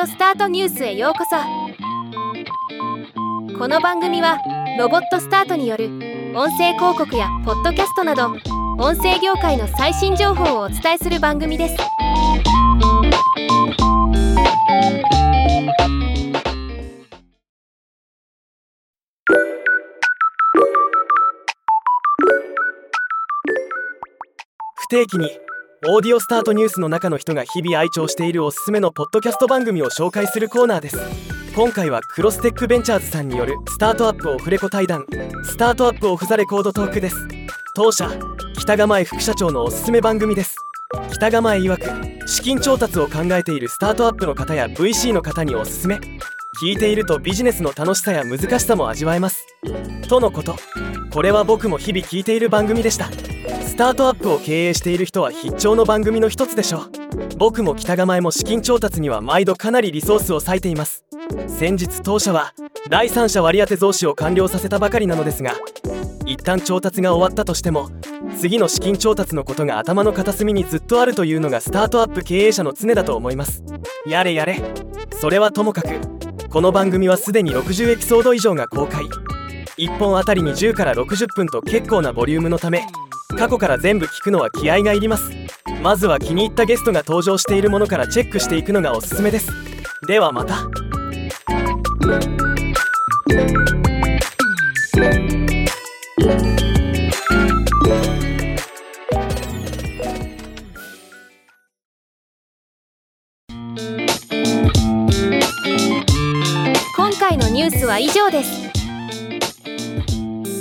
オスタートニュースへようこそ。この番組はロボットスタートによる音声広告やポッドキャストなど音声業界の最新情報をお伝えする番組です。不定期にオーディオスタートニュースの中の人が日々愛聴しているおすすめのポッドキャスト番組を紹介するコーナーです。今回はクロステックベンチャーズさんによるスタートアップオフレコ対談。スタートアップオフザレコードトークです。当社北構え副社長のおすすめ番組です。北構え曰く資金調達を考えているスタートアップの方や VC の方におすすめ。聞いているとビジネスの楽しさや難しさも味わえます。とのこと。これは僕も日々聞いている番組でした。スタートアップを経営している人は必聴の番組の一つでしょう。僕も北構えも資金調達には毎度かなりリソースを割いています。先日当社は第三者割当増資を完了させたばかりなのですが一旦調達が終わったとしても次の資金調達のことが頭の片隅にずっとあるというのがスタートアップ経営者の常だと思います。やれやれ。それはともかくこの番組はすでに60エピソード以上が公開。1本あたりに10から60分と結構なボリュームのため過去から全部聞くのは気合がいります。まずは気に入ったゲストが登場しているものからチェックしていくのがおすすめです。ではまた。今回のニュースは以上です。